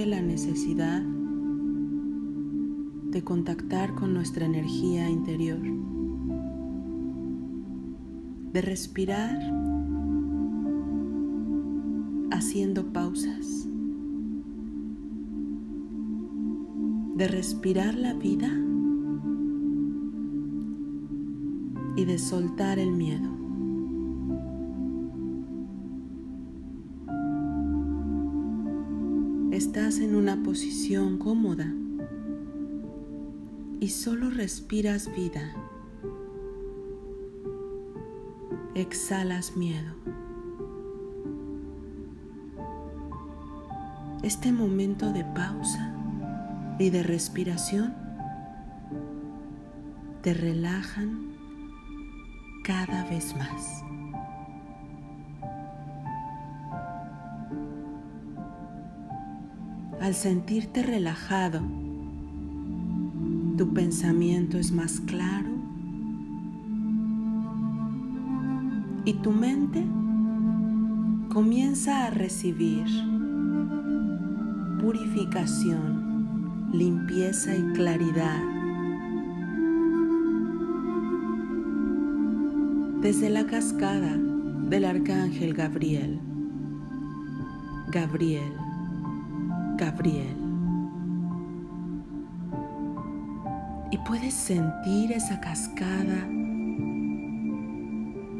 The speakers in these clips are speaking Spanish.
la necesidad de contactar con nuestra energía interior, de respirar haciendo pausas, de respirar la vida y de soltar el miedo. Estás en una posición cómoda y solo respiras vida. Exhalas miedo. Este momento de pausa y de respiración te relajan cada vez más. Al sentirte relajado, tu pensamiento es más claro y tu mente comienza a recibir purificación, limpieza y claridad desde la cascada del arcángel Gabriel. Gabriel, Gabriel. y puedes sentir esa cascada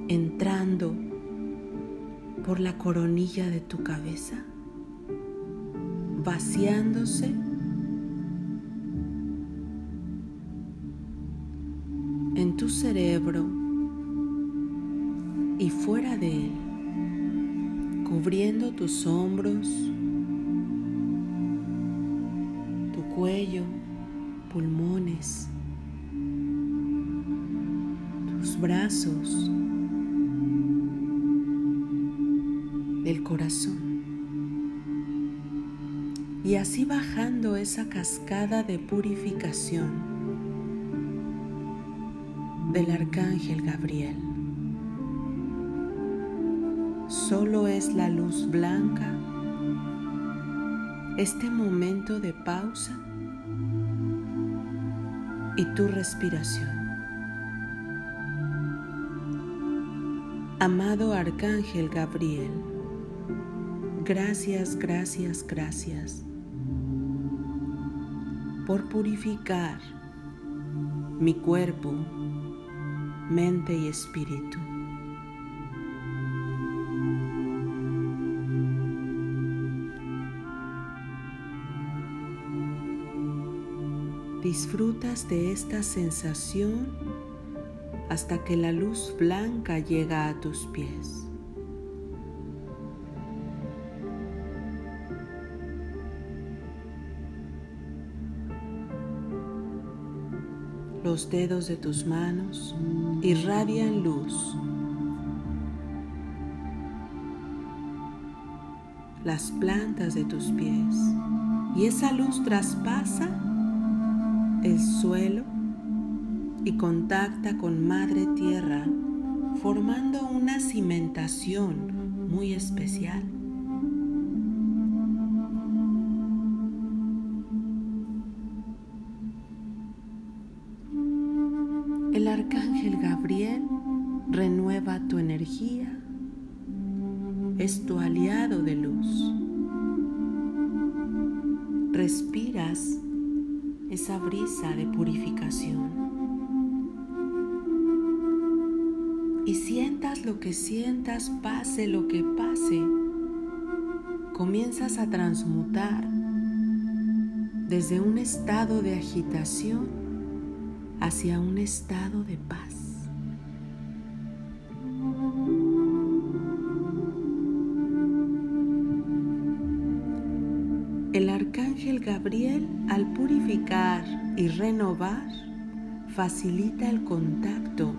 entrando por la coronilla de tu cabeza, vaciándose en tu cerebro y fuera de él, cubriendo tus hombros, cuello, pulmones, tus brazos, el corazón. Y así bajando esa cascada de purificación del arcángel Gabriel. Solo es la luz blanca, este momento de pausa y tu respiración. Amado Arcángel Gabriel, gracias, gracias, gracias por purificar mi cuerpo, mente y espíritu. Disfrutas de esta sensación hasta que la luz blanca llega a tus pies. Los dedos de tus manos irradian luz. Las plantas de tus pies y esa luz traspasa el suelo y contacta con Madre Tierra formando una cimentación muy especial. El arcángel Gabriel renueva tu energía, es tu aliado de luz. Respiras esa brisa de purificación. Y sientas lo que sientas, pase lo que pase, comienzas a transmutar desde un estado de agitación hacia un estado de paz. Gabriel al purificar y renovar facilita el contacto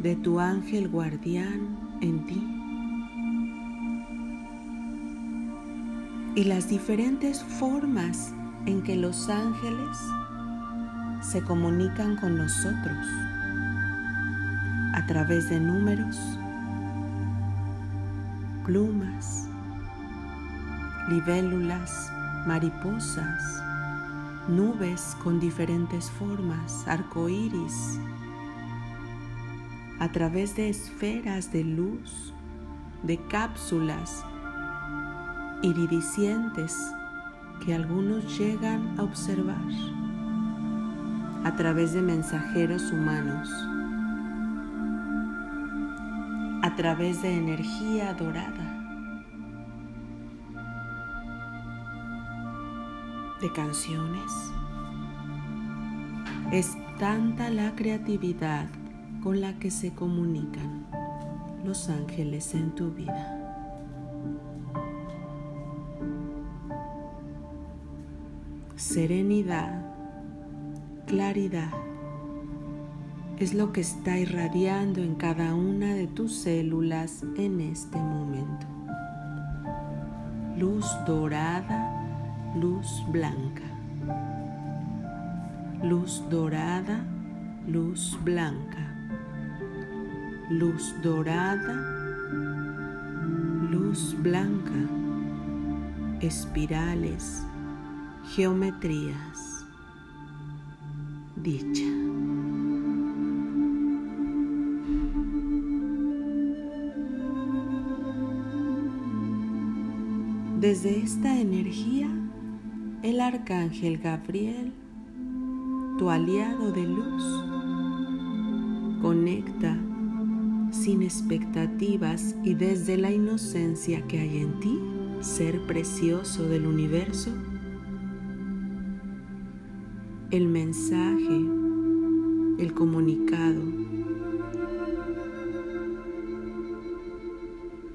de tu ángel guardián en ti. Y las diferentes formas en que los ángeles se comunican con nosotros a través de números, plumas, libélulas, mariposas, nubes con diferentes formas, arcoíris, a través de esferas de luz, de cápsulas iridiscentes que algunos llegan a observar. A través de mensajeros humanos, a través de energía dorada, de canciones. Es tanta la creatividad con la que se comunican los ángeles en tu vida. Serenidad, claridad, es lo que está irradiando en cada una de tus células en este momento. Luz dorada, luz blanca. Luz dorada, luz blanca. Luz dorada, luz blanca. Espirales, geometrías, dicha. Desde esta energía, el arcángel Gabriel, tu aliado de luz, conecta sin expectativas y desde la inocencia que hay en ti, ser precioso del universo, el mensaje, el comunicado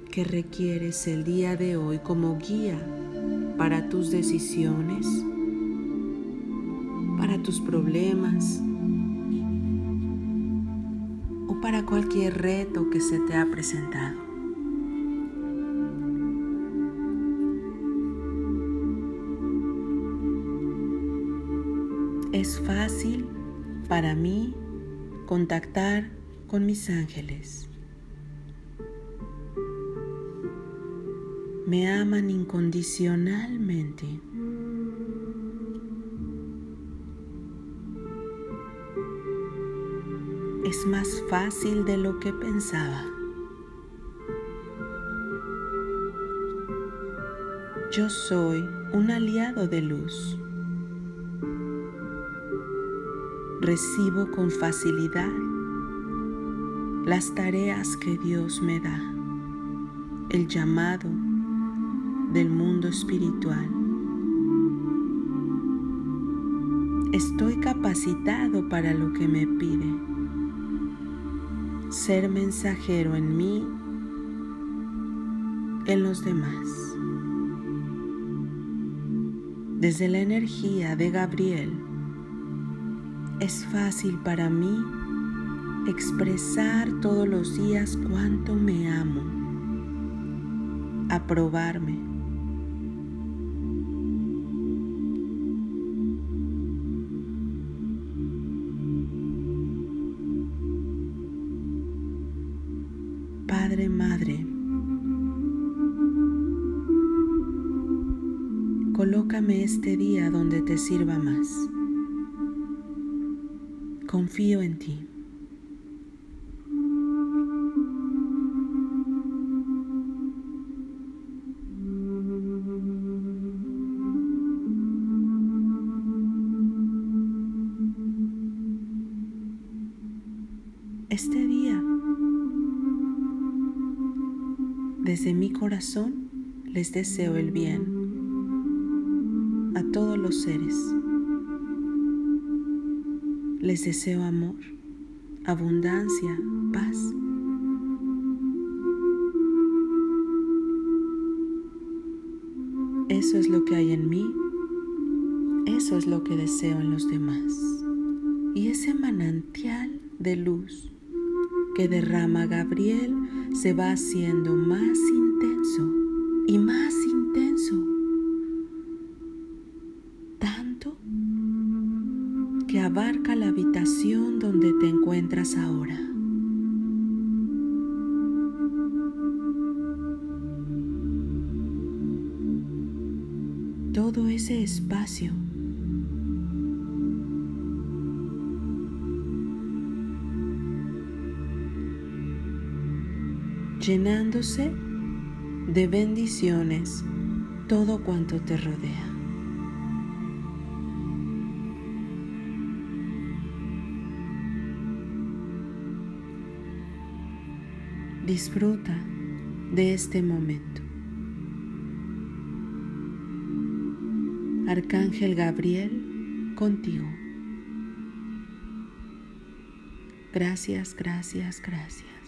que requieres el día de hoy como guía para tus decisiones, para tus problemas o para cualquier reto que se te ha presentado. es fácil para mí contactar con mis ángeles. Me aman incondicionalmente. Es más fácil de lo que pensaba. Yo soy un aliado de luz. recibo con facilidad las tareas que Dios me da, el llamado del mundo espiritual. Estoy capacitado para lo que me pide. Ser mensajero en mí, en los demás. Desde la energía de Gabriel, es fácil para mí expresar todos los días cuánto me amo, aprobarme. Colócame este día donde te sirva más. Confío en ti. Este día, desde mi corazón, les deseo el bien a todos los seres. Les deseo amor, abundancia, paz. Eso es lo que hay en mí, eso es lo que deseo en los demás. Y ese manantial de luz que derrama Gabriel se va haciendo más intenso y más todo ese espacio. llenándose de bendiciones todo cuanto te rodea. Disfruta de este momento. Arcángel Gabriel, contigo. Gracias, gracias, gracias.